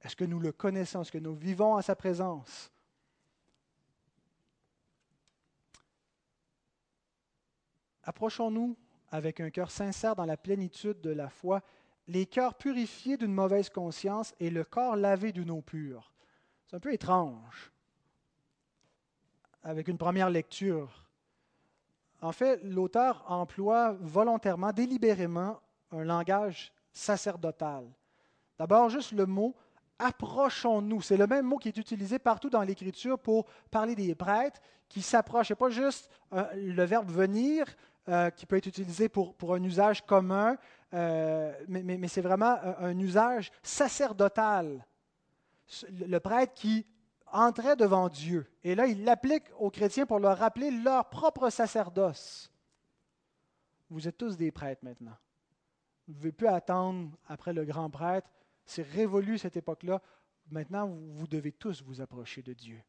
Est-ce que nous le connaissons? Est-ce que nous vivons à sa présence? Approchons-nous avec un cœur sincère dans la plénitude de la foi, les cœurs purifiés d'une mauvaise conscience et le corps lavé d'une eau pure. C'est un peu étrange avec une première lecture. En fait, l'auteur emploie volontairement, délibérément, un langage sacerdotal. D'abord, juste le mot approchons-nous. C'est le même mot qui est utilisé partout dans l'Écriture pour parler des prêtres qui s'approchent. Ce n'est pas juste euh, le verbe venir euh, qui peut être utilisé pour, un usage commun, euh, mais, mais c'est vraiment un, usage sacerdotal. Le prêtre qui entrait devant Dieu. Et là, il l'applique aux chrétiens pour leur rappeler leur propre sacerdoce. Vous êtes tous des prêtres maintenant. Vous ne pouvez plus attendre après le grand prêtre c'est révolu cette époque-là. Maintenant, vous devez tous vous approcher de Dieu.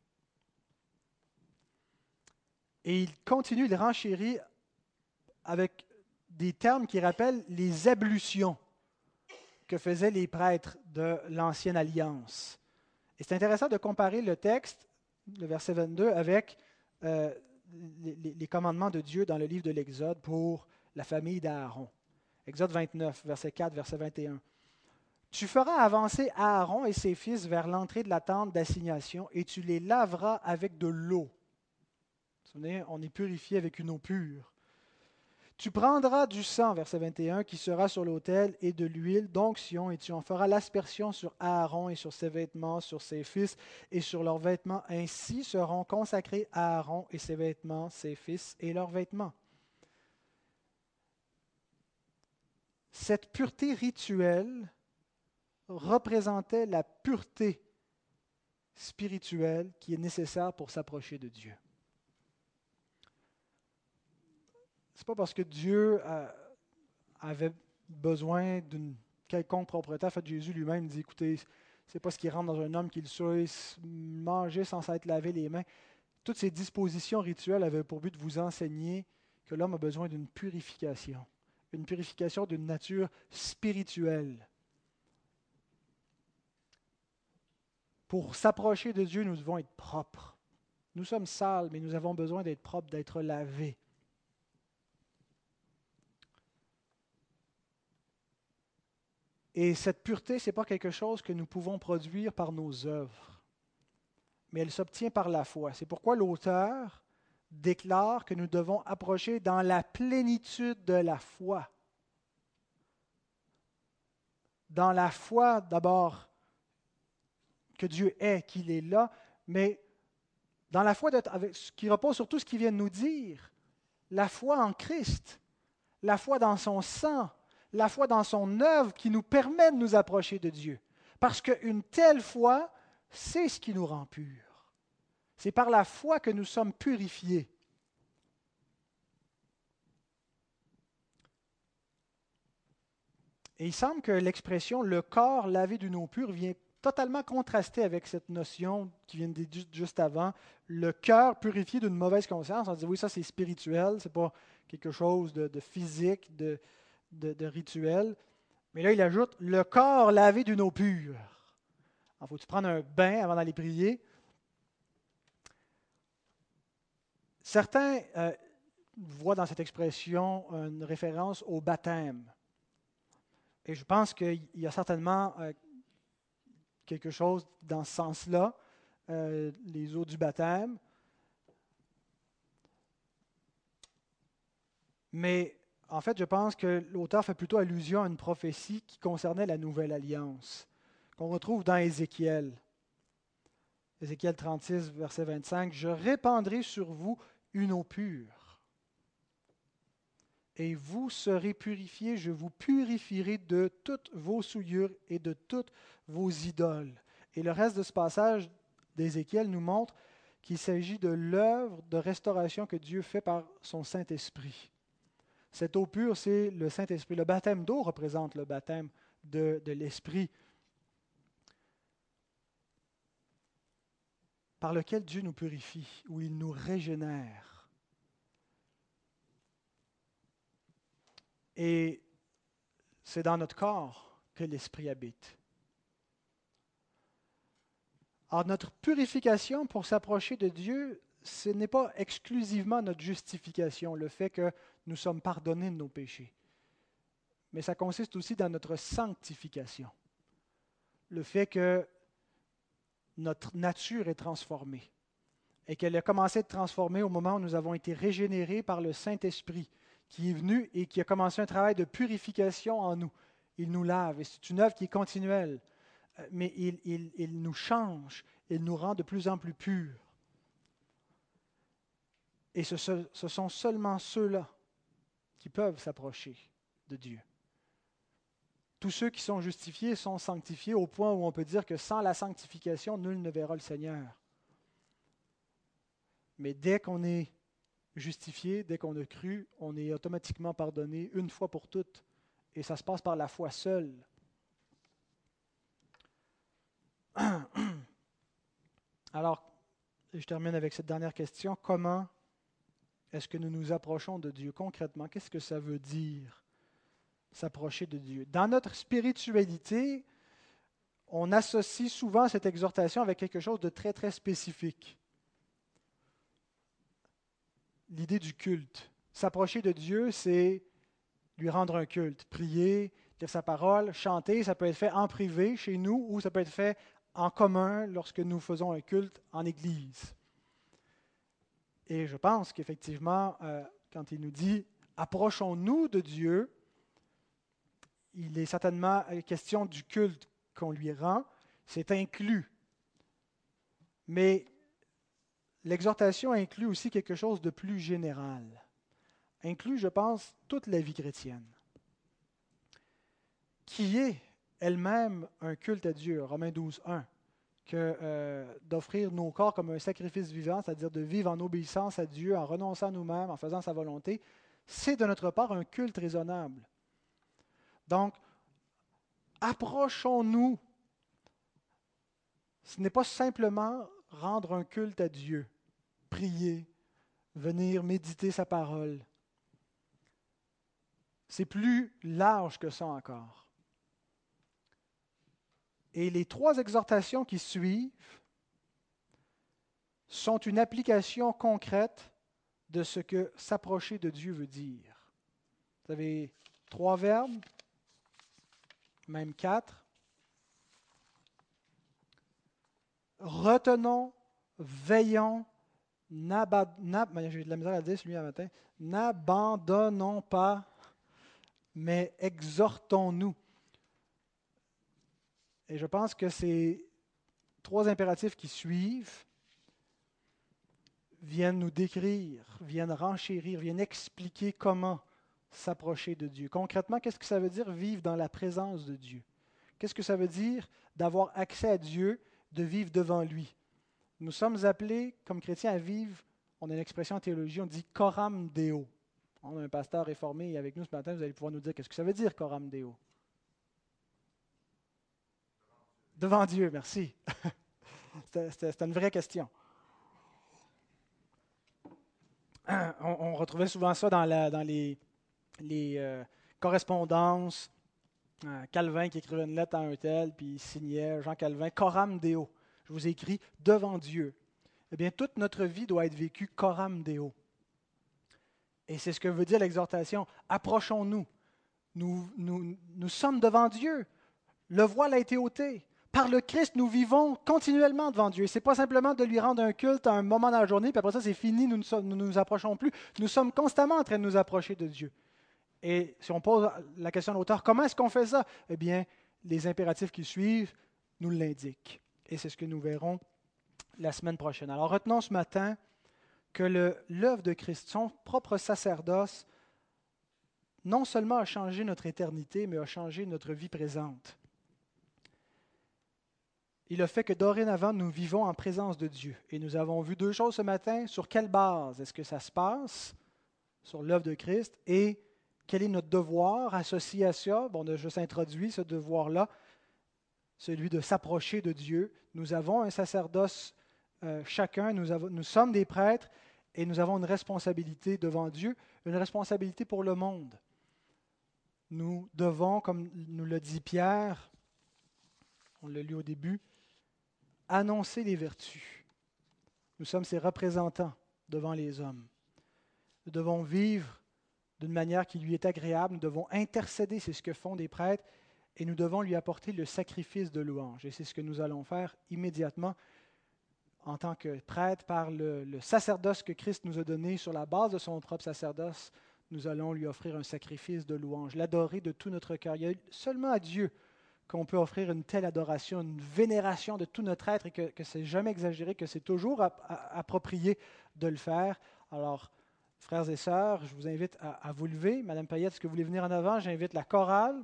Et il continue, il renchérit avec des termes qui rappellent les ablutions que faisaient les prêtres de l'Ancienne Alliance. Et c'est intéressant de comparer le texte, le verset 22, avec euh, les, les, commandements de Dieu dans le livre de l'Exode pour la famille d'Aaron. Exode 29, verset 4, verset 21. Tu feras avancer Aaron et ses fils vers l'entrée de la tente d'assignation et tu les laveras avec de l'eau. Vous on est purifié avec une eau pure. Tu prendras du sang, verset 21, qui sera sur l'autel et de l'huile d'onction, et tu en feras l'aspersion sur Aaron et sur ses vêtements, sur ses fils et sur leurs vêtements. Ainsi seront consacrés Aaron et ses vêtements, ses fils et leurs vêtements. Cette pureté rituelle représentait la pureté spirituelle qui est nécessaire pour s'approcher de Dieu. Ce n'est pas parce que Dieu euh, avait besoin d'une quelconque propreté. En fait, Jésus lui-même dit, écoutez, c'est pas ce qui rentre dans un homme qu'il soit manger sans s'être lavé les mains. Toutes ces dispositions rituelles avaient pour but de vous enseigner que l'homme a besoin d'une purification, une purification d'une nature spirituelle. Pour s'approcher de Dieu, nous devons être propres. Nous sommes sales, mais nous avons besoin d'être propres, d'être lavés. Et cette pureté, ce n'est pas quelque chose que nous pouvons produire par nos œuvres, mais elle s'obtient par la foi. C'est pourquoi l'auteur déclare que nous devons approcher dans la plénitude de la foi. Dans la foi, d'abord, que Dieu est, qu'il est là, mais dans la foi qui repose sur tout ce qu'il vient de nous dire, la foi en Christ, la foi dans son sang, la foi dans son œuvre qui nous permet de nous approcher de Dieu. Parce qu'une telle foi, c'est ce qui nous rend purs. C'est par la foi que nous sommes purifiés. Et il semble que l'expression le corps lavé d'une eau pure vient totalement contrasté avec cette notion qui vient de juste avant, le cœur purifié d'une mauvaise conscience. On dit oui, ça c'est spirituel, c'est pas quelque chose de, physique, de, de, rituel. Mais là, il ajoute le corps lavé d'une eau pure. Il faut-tu prendre un bain avant d'aller prier? Certains euh, voient dans cette expression une référence au baptême. Et je pense qu'il y a certainement euh, quelque chose dans ce sens-là, euh, les eaux du baptême. Mais en fait, je pense que l'auteur fait plutôt allusion à une prophétie qui concernait la nouvelle alliance, qu'on retrouve dans Ézéchiel. Ézéchiel 36, verset 25, Je répandrai sur vous une eau pure et vous serez purifiés, je vous purifierai de toutes vos souillures et de toutes vos idoles. Et le reste de ce passage d'Ézéchiel nous montre qu'il s'agit de l'œuvre de restauration que Dieu fait par son Saint-Esprit. Cette eau pure, c'est le Saint-Esprit. Le baptême d'eau représente le baptême de, l'Esprit, par lequel Dieu nous purifie, où il nous régénère. Et c'est dans notre corps que l'Esprit habite. Alors notre purification pour s'approcher de Dieu, ce n'est pas exclusivement notre justification, le fait que nous sommes pardonnés de nos péchés, mais ça consiste aussi dans notre sanctification, le fait que notre nature est transformée et qu'elle a commencé à être transformée au moment où nous avons été régénérés par le Saint-Esprit qui est venu et qui a commencé un travail de purification en nous. Il nous lave et c'est une œuvre qui est continuelle. mais il, nous change, il nous rend de plus en plus purs. Et ce, sont seulement ceux-là qui peuvent s'approcher de Dieu. Tous ceux qui sont justifiés sont sanctifiés au point où on peut dire que sans la sanctification, nul ne verra le Seigneur. Mais dès qu'on est justifié, dès qu'on a cru, on est automatiquement pardonné une fois pour toutes. Et ça se passe par la foi seule. [CLEARS THROAT] Alors, je termine avec cette dernière question. Comment est-ce que nous nous approchons de Dieu concrètement? Qu'est-ce que ça veut dire, s'approcher de Dieu? Dans notre spiritualité, on associe souvent cette exhortation avec quelque chose de très, très spécifique. L'idée du culte. S'approcher de Dieu, c'est lui rendre un culte, prier, dire sa parole, chanter. Ça peut être fait en privé chez nous ou ça peut être fait en commun lorsque nous faisons un culte en Église. Et je pense qu'effectivement, euh, quand il nous dit approchons-nous de Dieu, il est certainement question du culte qu'on lui rend, c'est inclus. Mais l'exhortation inclut aussi quelque chose de plus général. Inclut, je pense, toute la vie chrétienne, qui est elle-même un culte à Dieu? Romains 12, 1 que euh, d'offrir nos corps comme un sacrifice vivant, c'est-à-dire de vivre en obéissance à Dieu, en renonçant à nous-mêmes, en faisant sa volonté, c'est de notre part un culte raisonnable. Donc, approchons-nous. Ce n'est pas simplement rendre un culte à Dieu, prier, venir méditer sa parole. C'est plus large que ça encore. Et les trois exhortations qui suivent sont une application concrète de ce que s'approcher de Dieu veut dire. Vous avez trois verbes, même quatre. Retenons, veillons, n'abandonnons pas, mais exhortons-nous. Et je pense que ces trois impératifs qui suivent viennent nous décrire, viennent renchérir, viennent expliquer comment s'approcher de Dieu. Concrètement, qu'est-ce que ça veut dire vivre dans la présence de Dieu? Qu'est-ce que ça veut dire d'avoir accès à Dieu, de vivre devant lui? Nous sommes appelés, comme chrétiens, à vivre, on a une expression en théologie, on dit coram deo. On a un pasteur réformé avec nous ce matin, vous allez pouvoir nous dire qu'est-ce que ça veut dire coram deo. Devant Dieu, merci. [LAUGHS] C'était une vraie question. [CLEARS THROAT] On, retrouvait souvent ça dans, les, euh, correspondances. Euh, Calvin qui écrivait une lettre à un tel, puis il signait Jean Calvin, Coram Deo. Je vous ai écrit devant Dieu. Eh bien, toute notre vie doit être vécue Coram Deo. Et c'est ce que veut dire l'exhortation. Approchons-nous. Nous, nous, nous sommes devant Dieu. Le voile a été ôté par le Christ, nous vivons continuellement devant Dieu. Ce n'est pas simplement de lui rendre un culte à un moment dans la journée, puis après ça, c'est fini, nous ne nous, nous approchons plus. Nous sommes constamment en train de nous approcher de Dieu. Et si on pose la question à l'auteur, comment est-ce qu'on fait ça? Eh bien, les impératifs qui suivent nous l'indiquent. Et c'est ce que nous verrons la semaine prochaine. Alors retenons ce matin que l'œuvre de Christ, son propre sacerdoce, non seulement a changé notre éternité, mais a changé notre vie présente il a fait que dorénavant, nous vivons en présence de Dieu. Et nous avons vu deux choses ce matin. Sur quelle base est-ce que ça se passe? Sur l'œuvre de Christ. Et quel est notre devoir associé à ça? Bon, On a juste introduit ce devoir-là, celui de s'approcher de Dieu. Nous avons un sacerdoce euh, chacun, nous, nous sommes des prêtres et nous avons une responsabilité devant Dieu, une responsabilité pour le monde. Nous devons, comme nous le dit Pierre, on l'a lu au début, annoncer les vertus. Nous sommes ses représentants devant les hommes. Nous devons vivre d'une manière qui lui est agréable. Nous devons intercéder, c'est ce que font des prêtres, et nous devons lui apporter le sacrifice de louange. Et c'est ce que nous allons faire immédiatement en tant que prêtre par le, sacerdoce que Christ nous a donné sur la base de son propre sacerdoce. Nous allons lui offrir un sacrifice de louange, l'adorer de tout notre cœur. Il y a seulement à Dieu qu'on peut offrir une telle adoration, une vénération de tout notre être et que, c'est jamais exagéré, que c'est toujours approprié de le faire. Alors, frères et sœurs, je vous invite à, vous lever. Madame Payette, est-ce que vous voulez venir en avant? J'invite la chorale.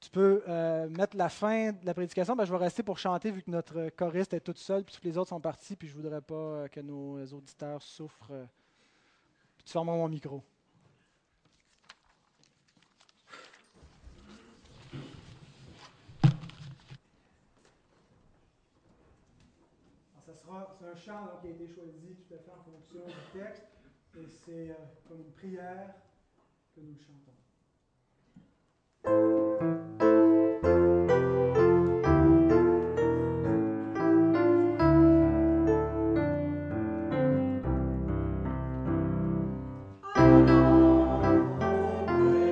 Tu peux euh, mettre la fin de la prédication. Ben, je vais rester pour chanter vu que notre choriste est toute seule, puis tous les autres sont partis, puis je ne voudrais pas euh, que nos auditeurs souffrent. tu fermes mon micro. c'est un chant donc, qui a été choisi tout à fait en fonction du texte, et c'est euh, comme une prière que nous chantons.